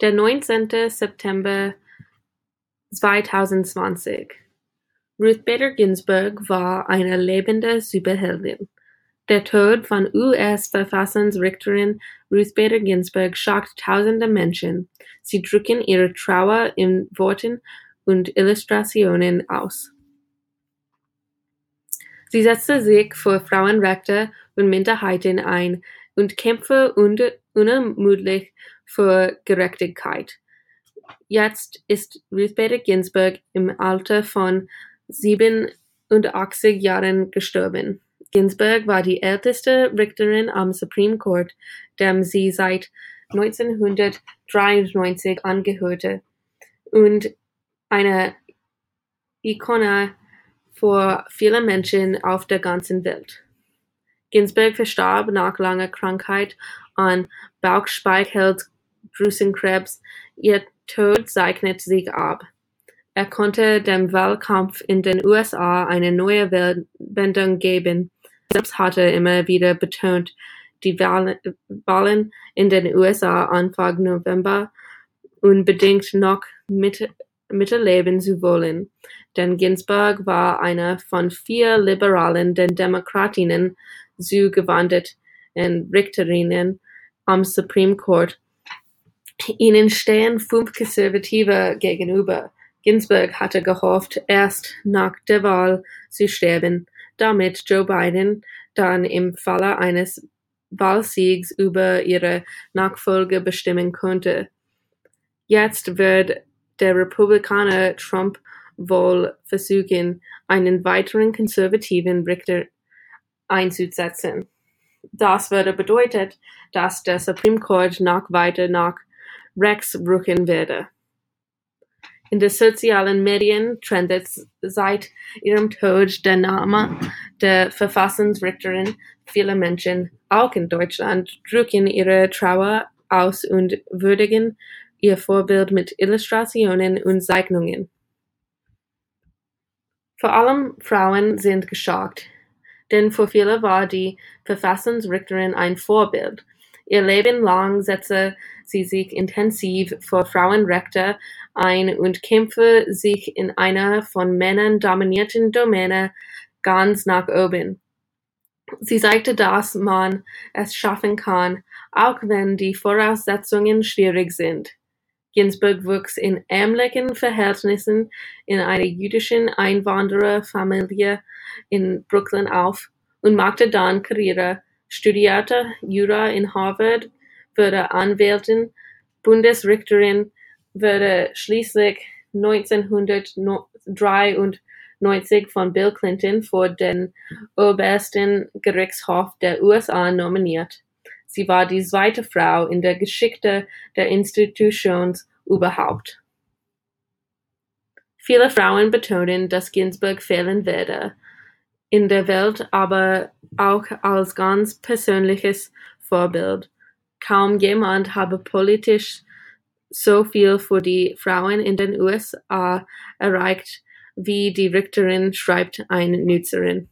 Der neunzehnte September zweitausendzwanzig Ruth Bader Ginsburg war eine lebende Superheldin. Der Tod von US-Verfassungsrichterin Ruth Bader Ginsburg schockt tausende Menschen. Sie drücken ihre Trauer in Worten und Illustrationen aus. Sie setzte sich für Frauenrechte und Minderheiten ein und kämpfte unermüdlich für Gerechtigkeit. Jetzt ist Ruth Bader Ginsburg im Alter von 87 Jahren gestorben. Ginsburg war die älteste Richterin am Supreme Court, dem sie seit 1993 angehörte, und eine Ikone für viele Menschen auf der ganzen Welt. Ginsburg verstarb nach langer Krankheit an Bauchspeicheldrüsenkrebs. Ihr Tod zeichnet sich ab. Er konnte dem Wahlkampf in den USA eine neue Wendung geben. Selbst hatte immer wieder betont, die Wahlen in den USA Anfang November unbedingt noch mit, miterleben zu wollen, denn Ginsburg war eine von vier liberalen den Demokratinnen zugewanderten Richterinnen am Supreme Court. Ihnen stehen fünf Konservative gegenüber. Ginsburg hatte gehofft, erst nach der Wahl zu sterben, damit Joe Biden dann im Falle eines Wahlsiegs über ihre Nachfolge bestimmen konnte. Jetzt wird der Republikaner Trump wohl versuchen, einen weiteren konservativen Richter einzusetzen. Das würde bedeuten, dass der Supreme Court noch weiter nach rechts rücken werde. In den sozialen Medien trendet seit ihrem Tod der Name der Verfassungsrichterin. Viele Menschen, auch in Deutschland, drücken ihre Trauer aus und würdigen ihr Vorbild mit Illustrationen und Zeichnungen. Vor allem Frauen sind geschockt, denn für viele war die Verfassungsrichterin ein Vorbild. Ihr Leben lang setzte sie sich intensiv für Frauenrechte ein und kämpfte sich in einer von Männern dominierten Domäne ganz nach oben. Sie zeigte, dass man es schaffen kann, auch wenn die Voraussetzungen schwierig sind. Ginsburg wuchs in ärmlichen Verhältnissen in einer jüdischen Einwandererfamilie in Brooklyn auf und machte dann Karriere, studierte Jura in Harvard, wurde Anwältin, Bundesrichterin, wurde schließlich 1993 von Bill Clinton vor den obersten Gerichtshof der USA nominiert. Sie war die zweite Frau in der Geschichte der Institutions überhaupt. Viele Frauen betonen, dass Ginsburg fehlen werde in der Welt, aber auch als ganz persönliches Vorbild. Kaum jemand habe politisch so viel für die Frauen in den USA erreicht, wie die Richterin, schreibt eine Nutzerin.